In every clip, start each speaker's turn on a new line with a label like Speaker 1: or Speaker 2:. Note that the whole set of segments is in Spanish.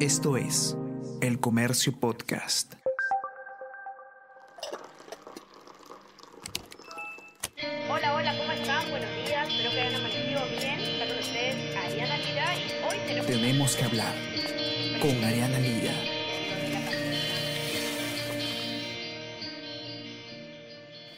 Speaker 1: Esto es El Comercio Podcast.
Speaker 2: Hola, hola, ¿cómo están? Buenos días, espero que hayan amanecido bien. Está con ustedes Ariana Lira y hoy tenemos...
Speaker 1: Tenemos que hablar con Ariana Lira.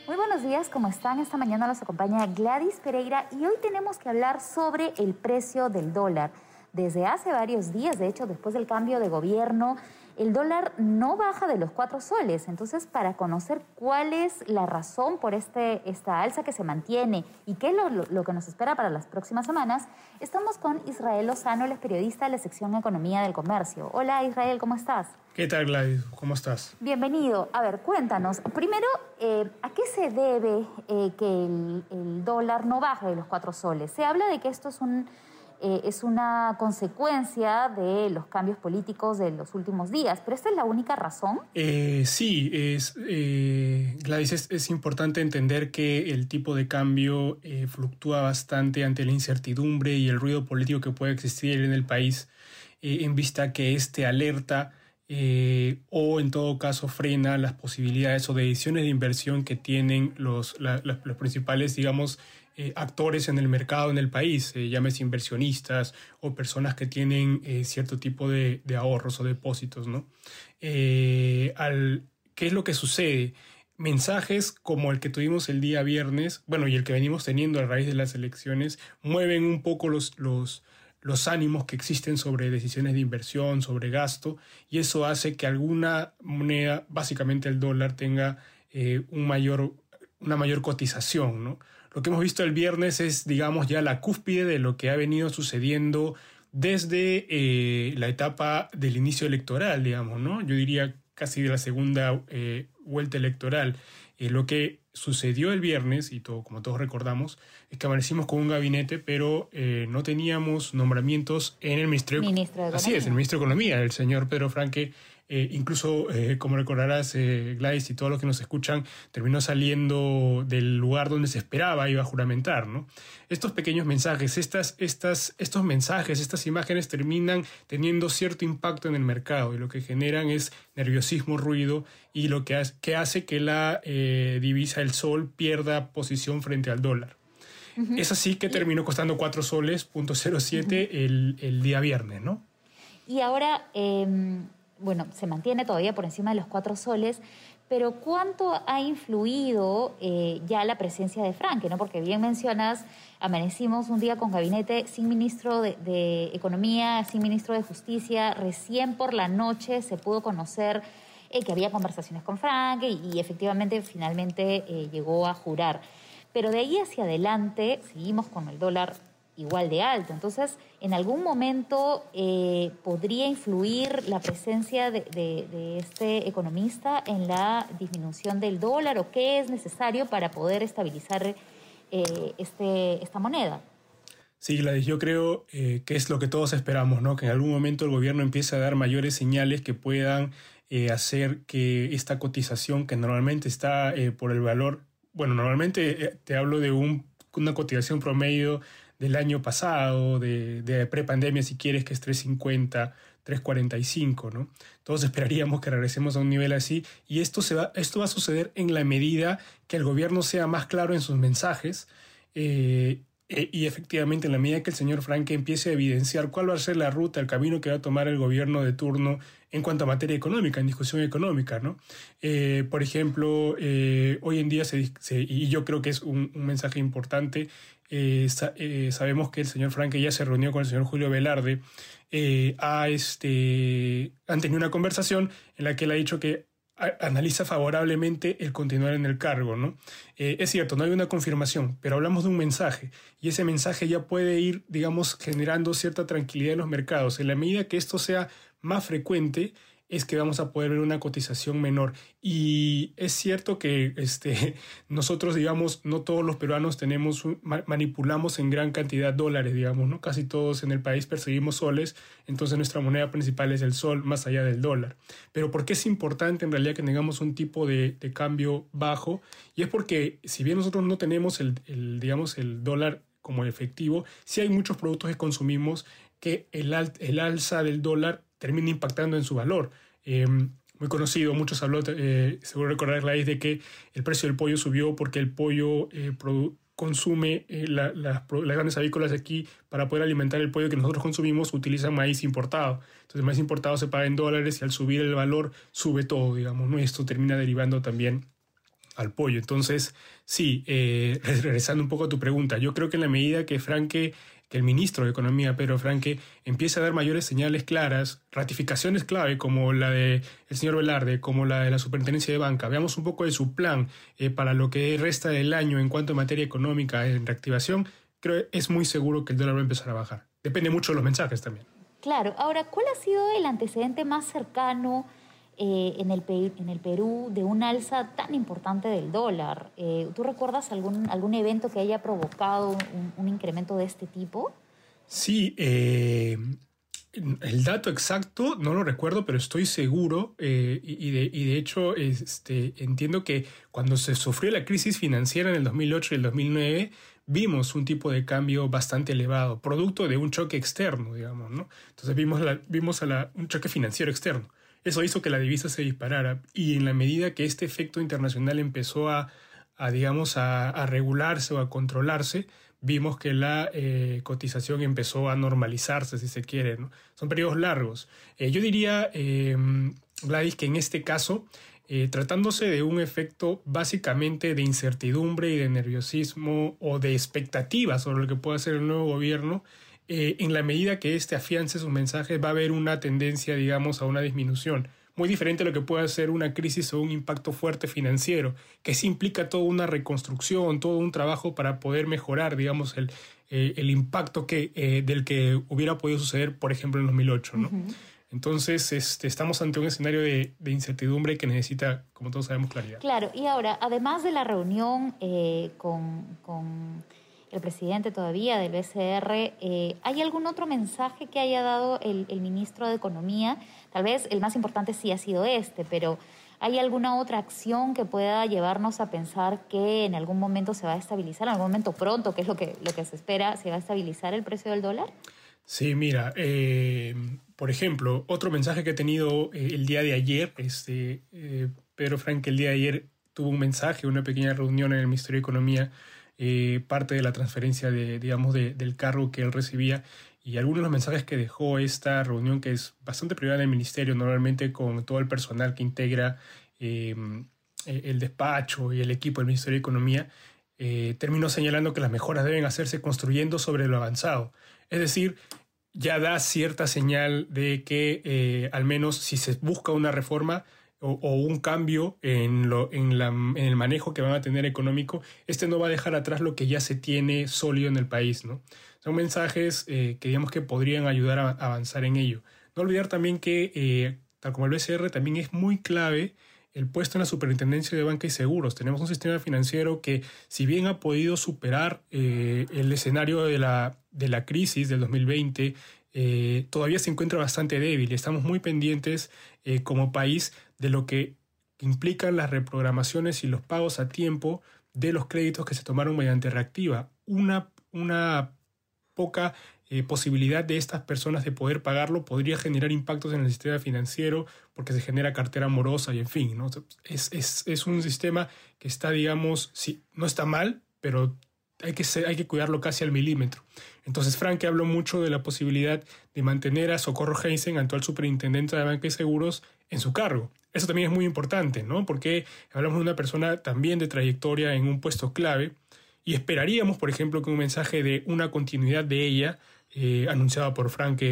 Speaker 3: Muy buenos días, ¿cómo están? Esta mañana nos acompaña Gladys Pereira y hoy tenemos que hablar sobre el precio del dólar. Desde hace varios días, de hecho, después del cambio de gobierno, el dólar no baja de los cuatro soles. Entonces, para conocer cuál es la razón por este, esta alza que se mantiene y qué es lo, lo, que nos espera para las próximas semanas, estamos con Israel Lozano, el periodista de la sección Economía del Comercio. Hola Israel, ¿cómo estás?
Speaker 4: ¿Qué tal Gladys? ¿Cómo estás?
Speaker 3: Bienvenido. A ver, cuéntanos. Primero, eh, ¿a qué se debe eh, que el, el dólar no baje de los cuatro soles? Se habla de que esto es un eh, es una consecuencia de los cambios políticos de los últimos días. ¿Pero esta es la única razón?
Speaker 4: Eh, sí, es, eh, Gladys, es, importante entender que el tipo de cambio eh, fluctúa bastante ante la incertidumbre y el ruido político que puede existir en el país, en vista que este alerta o en todo caso frena las posibilidades o decisiones de inversión que tienen los, los principales, digamos, eh, actores en el mercado en el país, eh, inversionistas o personas que tienen eh, cierto tipo de, ahorros o depósitos. ¿no? Al, ¿Qué es lo que sucede? Mensajes como el que tuvimos el día viernes, bueno, y el que venimos teniendo a raíz de las elecciones, mueven un poco los, los, los ánimos que existen sobre decisiones de inversión, sobre gasto, y eso hace que alguna moneda, básicamente el dólar, tenga un mayor, una mayor cotización, ¿no? Lo que hemos visto el viernes es, digamos, ya la cúspide de lo que ha venido sucediendo desde eh, la etapa del inicio electoral, digamos, ¿no? Yo diría casi de la segunda eh, vuelta electoral. Eh, lo que sucedió el viernes, y todo, como todos recordamos, es que amanecimos con un gabinete, pero no teníamos nombramientos en el Ministerio,
Speaker 3: Ministro de
Speaker 4: Así es, el Ministro de Economía, el señor Pedro Franque, eh, incluso, eh, como recordarás, eh, Gladys y todos los que nos escuchan, terminó saliendo del lugar donde se esperaba, iba a juramentar. ¿no? Estos pequeños mensajes, estas, estas, estos mensajes, estas imágenes terminan teniendo cierto impacto en el mercado y lo que generan es nerviosismo, ruido y lo que hace que, hace que la divisa, el sol, pierda posición frente al dólar. Es así que terminó costando 4 soles, punto 07 el, el día viernes, ¿no?
Speaker 3: Y ahora em, bueno, se mantiene todavía por encima de los cuatro soles, pero ¿cuánto ha influido eh, ya la presencia de Franque? ¿no? Porque bien mencionas, amanecimos un día con gabinete sin ministro de, Economía, sin ministro de Justicia, recién por la noche se pudo conocer eh, que había conversaciones con Franque y, efectivamente finalmente eh, llegó a jurar. Pero de ahí hacia adelante seguimos con el dólar igual de alto. Entonces, en algún momento eh, podría influir la presencia de, este economista en la disminución del dólar o qué es necesario para poder estabilizar eh, este, esta moneda.
Speaker 4: Sí, Gladys, yo creo eh, que es lo que todos esperamos, ¿no? Que en algún momento el gobierno empiece a dar mayores señales que puedan hacer que esta cotización, que normalmente está por el valor, bueno, normalmente te hablo de un, una cotización promedio del año pasado, de, de prepandemia, si quieres, que es 350, 345, ¿no? Todos esperaríamos que regresemos a un nivel así y esto, se va, esto va a suceder en la medida que el gobierno sea más claro en sus mensajes eh, eh, y efectivamente, en la medida que el señor Franke empiece a evidenciar cuál va a ser la ruta, el camino que va a tomar el gobierno de turno en cuanto a materia económica, en discusión económica, ¿no? Eh, por ejemplo, eh, hoy en día, y yo creo que es un, mensaje importante, sabemos que el señor Franke ya se reunió con el señor Julio Velarde, a este, han tenido una conversación en la que él ha dicho que analiza favorablemente el continuar en el cargo, ¿no? Eh, es cierto, no hay una confirmación, pero hablamos de un mensaje y ese mensaje ya puede ir, digamos, generando cierta tranquilidad en los mercados. En la medida que esto sea más frecuente, es que vamos a poder ver una cotización menor. Y es cierto que este, nosotros, digamos, no todos los peruanos tenemos, manipulamos en gran cantidad dólares, digamos, ¿no? Casi todos en el país perseguimos soles, entonces nuestra moneda principal es el sol más allá del dólar. Pero ¿por qué es importante en realidad que tengamos un tipo de, cambio bajo? Y es porque si bien nosotros no tenemos el, digamos, el dólar como efectivo, sí hay muchos productos que consumimos que el, el alza del dólar termina impactando en su valor. muy conocido, muchos habló, seguro recordar la de que el precio del pollo subió porque el pollo consume las grandes avícolas aquí para poder alimentar el pollo que nosotros consumimos utilizan maíz importado. Entonces el maíz importado se paga en dólares y al subir el valor sube todo, digamos, ¿no? esto termina derivando también al pollo. Entonces, sí, eh, regresando un poco a tu pregunta, yo creo que en la medida que Franque, que el ministro de Economía, Pedro Franque, empiece a dar mayores señales claras, ratificaciones clave como la del el señor Velarde, como la de la Superintendencia de Banca, veamos un poco de su plan eh, para lo que resta del año en cuanto a materia económica en reactivación, creo que es muy seguro que el dólar va a empezar a bajar. Depende mucho de los mensajes también.
Speaker 3: Claro, ahora, ¿cuál ha sido el antecedente más cercano? Eh, en, el, en el Perú de un alza tan importante del dólar. Eh, ¿Tú recuerdas algún, algún evento que haya provocado un, incremento de este tipo?
Speaker 4: Sí, eh, el dato exacto no lo recuerdo, pero estoy seguro y, de, y, de, hecho este, entiendo que cuando se sufrió la crisis financiera en el 2008 y el 2009, vimos un tipo de cambio bastante elevado, producto de un choque externo, digamos, ¿no? Entonces vimos, la, vimos a la, un choque financiero externo. Eso hizo que la divisa se disparara y en la medida que este efecto internacional empezó a, digamos, a, regularse o a controlarse, vimos que la eh, cotización empezó a normalizarse, si se quiere. Son periodos largos. Eh, yo diría, eh, Gladys, que en este caso, eh, tratándose de un efecto básicamente de incertidumbre y de nerviosismo o de expectativa sobre lo que pueda hacer el nuevo gobierno, eh, en la medida que éste afiance sus mensajes va a haber una tendencia, digamos, a una disminución. Muy diferente a lo que puede ser una crisis o un impacto fuerte financiero, que sí implica toda una reconstrucción, todo un trabajo para poder mejorar, digamos, el, eh, el impacto que, eh, del que hubiera podido suceder, por ejemplo, en 2008. ¿no? Entonces, este, estamos ante un escenario de, de, incertidumbre que necesita, como todos sabemos, claridad.
Speaker 3: Claro, y ahora, además de la reunión con, con el presidente todavía del BCR. Eh, ¿Hay algún otro mensaje que haya dado el, ministro de Economía? Tal vez el más importante sí ha sido este, pero ¿hay alguna otra acción que pueda llevarnos a pensar que en algún momento se va a estabilizar, en algún momento pronto, que es lo que, lo que se espera, se va a estabilizar el precio del dólar?
Speaker 4: Sí, mira, eh, por ejemplo, otro mensaje que he tenido eh, el día de ayer, este, Pedro Frank el día de ayer tuvo un mensaje, una pequeña reunión en el Ministerio de Economía eh, parte de la transferencia de, digamos, del cargo que él recibía y algunos de los mensajes que dejó esta reunión, que es bastante privada del ministerio, normalmente con todo el personal que integra em, e, el despacho y el equipo del Ministerio de Economía, eh, terminó señalando que las mejoras deben hacerse construyendo sobre lo avanzado. Es decir, ya da cierta señal de que eh, al menos si se busca una reforma, o, un cambio en, lo, en, la, en, el manejo que van a tener económico, este no va a dejar atrás lo que ya se tiene sólido en el país. ¿no? Son mensajes eh, que digamos que podrían ayudar a avanzar en ello. No olvidar también que, eh, tal como el BCR, también es muy clave el puesto en la Superintendencia de Banca y Seguros. Tenemos un sistema financiero que, si bien ha podido superar eh, el escenario de la, de la crisis del 2020, todavía se encuentra bastante débil. Estamos muy pendientes como país de lo que implican las reprogramaciones y los pagos a tiempo de los créditos que se tomaron mediante reactiva. Una, una poca eh, posibilidad de estas personas de poder pagarlo podría generar impactos en el sistema financiero porque se genera cartera morosa y en fin, ¿no? es, es, es un sistema que está, digamos, sí, no está mal, pero hay que, hay que cuidarlo casi al milímetro. Entonces Frank habló mucho de la posibilidad de mantener a Socorro Heinzen, actual superintendente de Banca y Seguros, en su cargo. Eso también es muy importante, ¿no? Porque hablamos de una persona también de trayectoria en un puesto clave y esperaríamos, por ejemplo, que un mensaje de una continuidad de ella, eh, anunciada por Frank,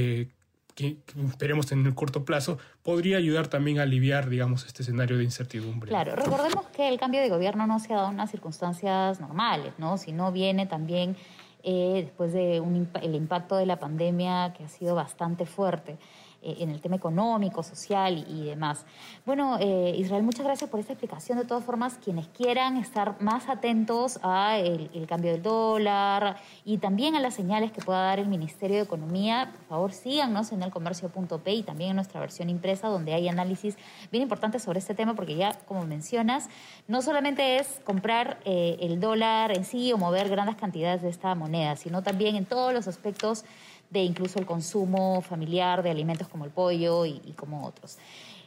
Speaker 4: que, esperemos en el corto plazo, podría ayudar también a aliviar, digamos, este escenario de incertidumbre.
Speaker 3: Claro, recordemos que el cambio de gobierno no se ha dado en unas circunstancias normales, ¿no? Sino viene también eh, después de el impacto de la pandemia que ha sido bastante fuerte. Eh, en el tema económico, social y, demás. Bueno, eh, Israel, muchas gracias por esta explicación. De todas formas, quienes quieran estar más atentos a el, cambio del dólar y también a las señales que pueda dar el Ministerio de Economía, por favor síganos en el comercio.p y también en nuestra versión impresa donde hay análisis bien importantes sobre este tema porque ya, como mencionas, no solamente es comprar eh, el dólar en sí o mover grandes cantidades de esta moneda, sino también en todos los aspectos de incluso el consumo familiar de alimentos como el pollo y, como otros.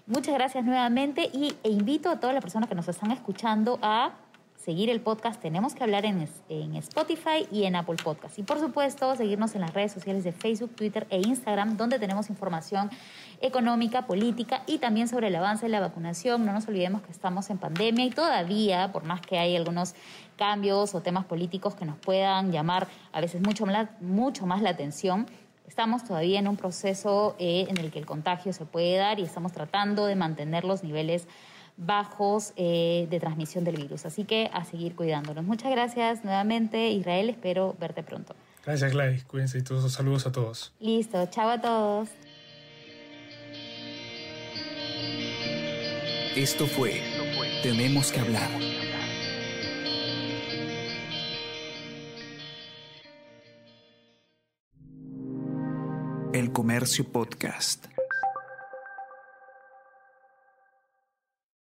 Speaker 3: Muchas gracias nuevamente y, e invito a todas las personas que nos están escuchando a seguir el podcast Tenemos que hablar en, en, Spotify y en Apple Podcast. Y por supuesto, seguirnos en las redes sociales de Facebook, Twitter e Instagram, donde tenemos información económica, política y también sobre el avance de la vacunación. No nos olvidemos que estamos en pandemia y todavía, por más que hay algunos cambios o temas políticos que nos puedan llamar a veces mucho más, mucho más la atención, estamos todavía en un proceso eh, en el que el contagio se puede dar y estamos tratando de mantener los niveles bajos eh, de transmisión del virus. Así que a seguir cuidándonos. Muchas gracias nuevamente, Israel. Espero verte pronto.
Speaker 4: Gracias, Gladys. Cuídense y todos saludos a todos.
Speaker 3: Listo. Chao a todos.
Speaker 1: Esto fue Tenemos que hablar. El Comercio Podcast.